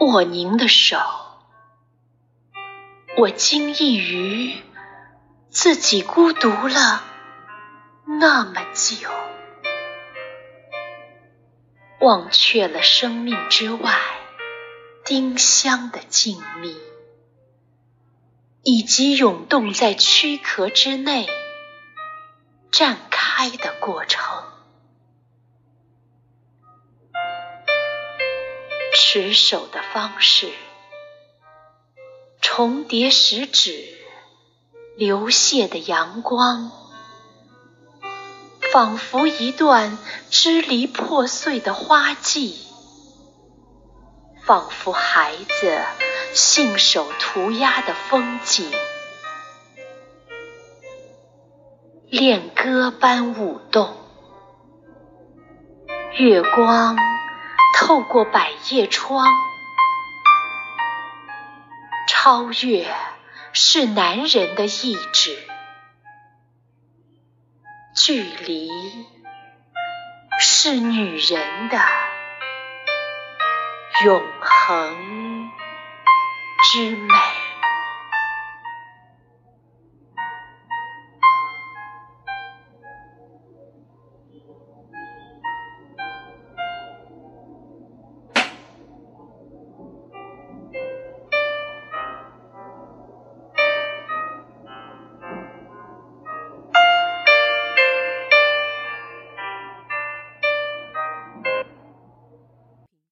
握您的手，我惊异于自己孤独了那么久，忘却了生命之外丁香的静谧，以及涌动在躯壳之内绽开的过程。持手的方式，重叠食指流泻的阳光，仿佛一段支离破碎的花季，仿佛孩子信手涂鸦的风景，恋歌般舞动，月光。透过百叶窗，超越是男人的意志，距离是女人的永恒之美。